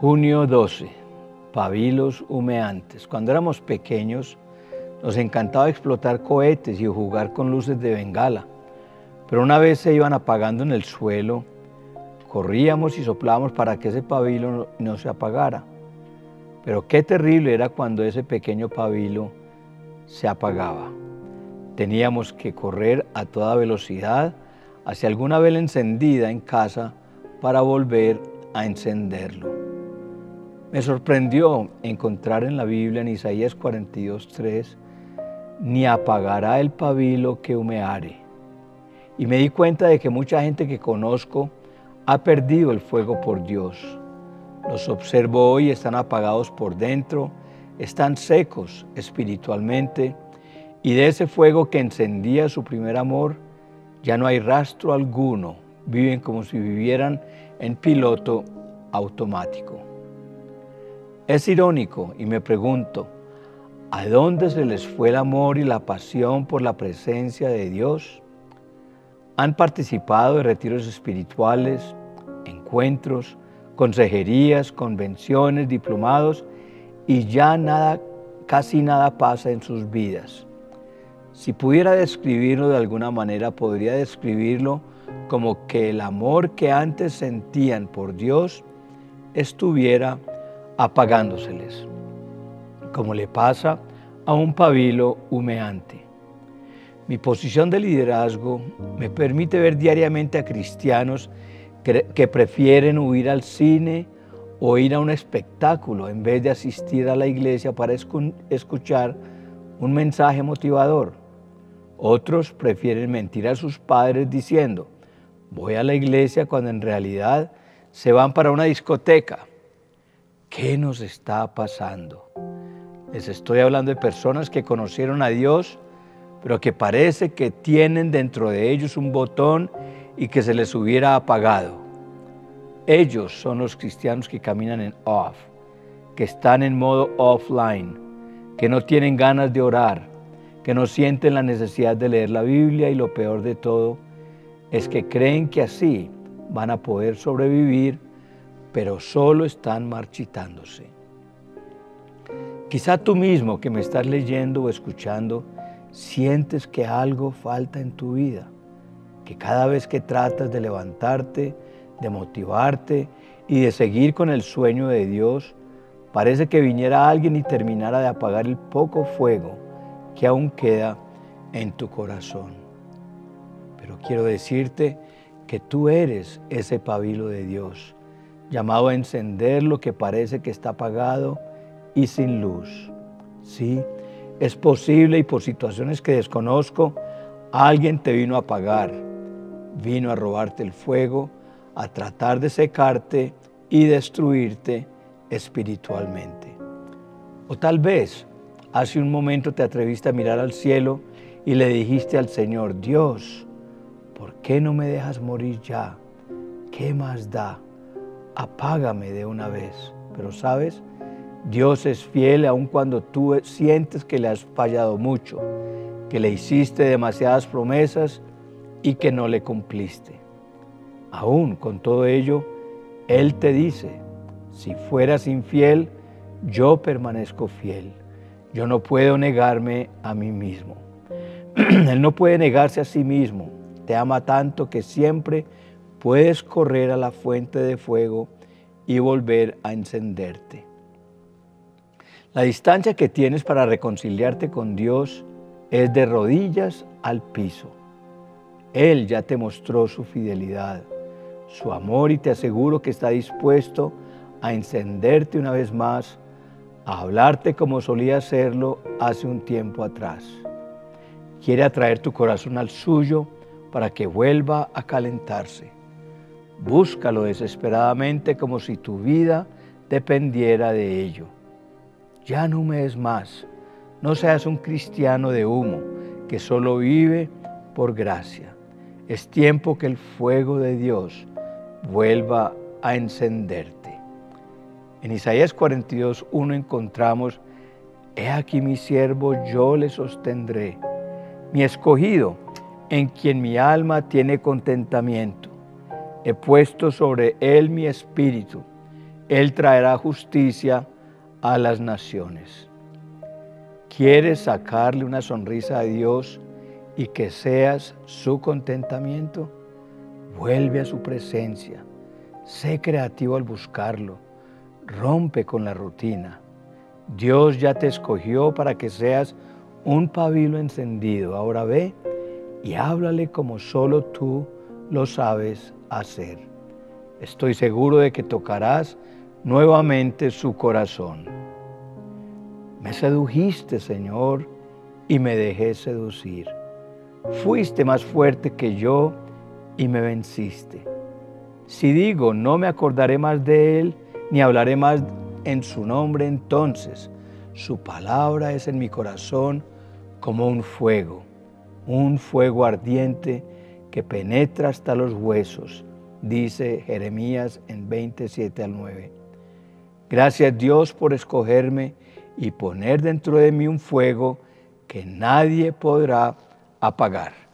Junio 12. Pabilos humeantes. Cuando éramos pequeños, nos encantaba explotar cohetes y jugar con luces de bengala. Pero una vez se iban apagando en el suelo, corríamos y soplábamos para que ese pabilo no, se apagara. Pero qué terrible era cuando ese pequeño pabilo se apagaba. Teníamos que correr a toda velocidad hacia alguna vela encendida en casa para volver a encenderlo. Me sorprendió encontrar en la Biblia, en Isaías 42.3, ni apagará el pabilo que humeare. Y me di cuenta de que mucha gente que conozco ha perdido el fuego por Dios. Los observo hoy, están apagados por dentro, están secos espiritualmente, y de ese fuego que encendía su primer amor, ya no hay rastro alguno. Viven como si vivieran en piloto automático. Es irónico y me pregunto, ¿a dónde se les fue el amor y la pasión por la presencia de Dios? Han participado de retiros espirituales, encuentros, consejerías, convenciones, diplomados y ya nada, casi nada pasa en sus vidas. Si pudiera describirlo de alguna manera, podría describirlo como que el amor que antes sentían por Dios estuviera apagándoseles, como le pasa a un pabilo humeante. Mi posición de liderazgo me permite ver diariamente a cristianos que, prefieren huir al cine o ir a un espectáculo en vez de asistir a la iglesia para escuchar un mensaje motivador. Otros prefieren mentir a sus padres diciendo, voy a la iglesia cuando en realidad se van para una discoteca ¿Qué nos está pasando? Les estoy hablando de personas que conocieron a Dios, pero que parece que tienen dentro de ellos un botón y que se les hubiera apagado. Ellos son los cristianos que caminan en off, que están en modo offline, que no tienen ganas de orar, que no sienten la necesidad de leer la Biblia y lo peor de todo es que creen que así van a poder sobrevivir pero solo están marchitándose. Quizá tú mismo que me estás leyendo o escuchando, sientes que algo falta en tu vida, que cada vez que tratas de levantarte, de motivarte y de seguir con el sueño de Dios, parece que viniera alguien y terminara de apagar el poco fuego que aún queda en tu corazón. Pero quiero decirte que tú eres ese pabilo de Dios llamado a encender lo que parece que está apagado y sin luz. Sí, es posible y por situaciones que desconozco, alguien te vino a apagar, vino a robarte el fuego, a tratar de secarte y destruirte espiritualmente. O tal vez hace un momento te atreviste a mirar al cielo y le dijiste al Señor, Dios, ¿por qué no me dejas morir ya? ¿Qué más da? Apágame de una vez. Pero sabes, Dios es fiel aun cuando tú sientes que le has fallado mucho, que le hiciste demasiadas promesas y que no le cumpliste. Aún con todo ello, Él te dice, si fueras infiel, yo permanezco fiel. Yo no puedo negarme a mí mismo. Él no puede negarse a sí mismo. Te ama tanto que siempre puedes correr a la fuente de fuego y volver a encenderte. La distancia que tienes para reconciliarte con Dios es de rodillas al piso. Él ya te mostró su fidelidad, su amor y te aseguro que está dispuesto a encenderte una vez más, a hablarte como solía hacerlo hace un tiempo atrás. Quiere atraer tu corazón al suyo para que vuelva a calentarse. Búscalo desesperadamente como si tu vida dependiera de ello. Ya no me es más. No seas un cristiano de humo que solo vive por gracia. Es tiempo que el fuego de Dios vuelva a encenderte. En Isaías 42, 1 encontramos, He aquí mi siervo, yo le sostendré, mi escogido, en quien mi alma tiene contentamiento He puesto sobre él mi espíritu. Él traerá justicia a las naciones. ¿Quieres sacarle una sonrisa a Dios y que seas su contentamiento? Vuelve a su presencia. Sé creativo al buscarlo. Rompe con la rutina. Dios ya te escogió para que seas un pabilo encendido. Ahora ve y háblale como solo tú lo sabes hacer. Estoy seguro de que tocarás nuevamente su corazón. Me sedujiste, Señor, y me dejé seducir. Fuiste más fuerte que yo y me venciste. Si digo, no me acordaré más de Él, ni hablaré más en su nombre, entonces su palabra es en mi corazón como un fuego, un fuego ardiente penetra hasta los huesos, dice Jeremías en 27 al 9. Gracias Dios por escogerme y poner dentro de mí un fuego que nadie podrá apagar.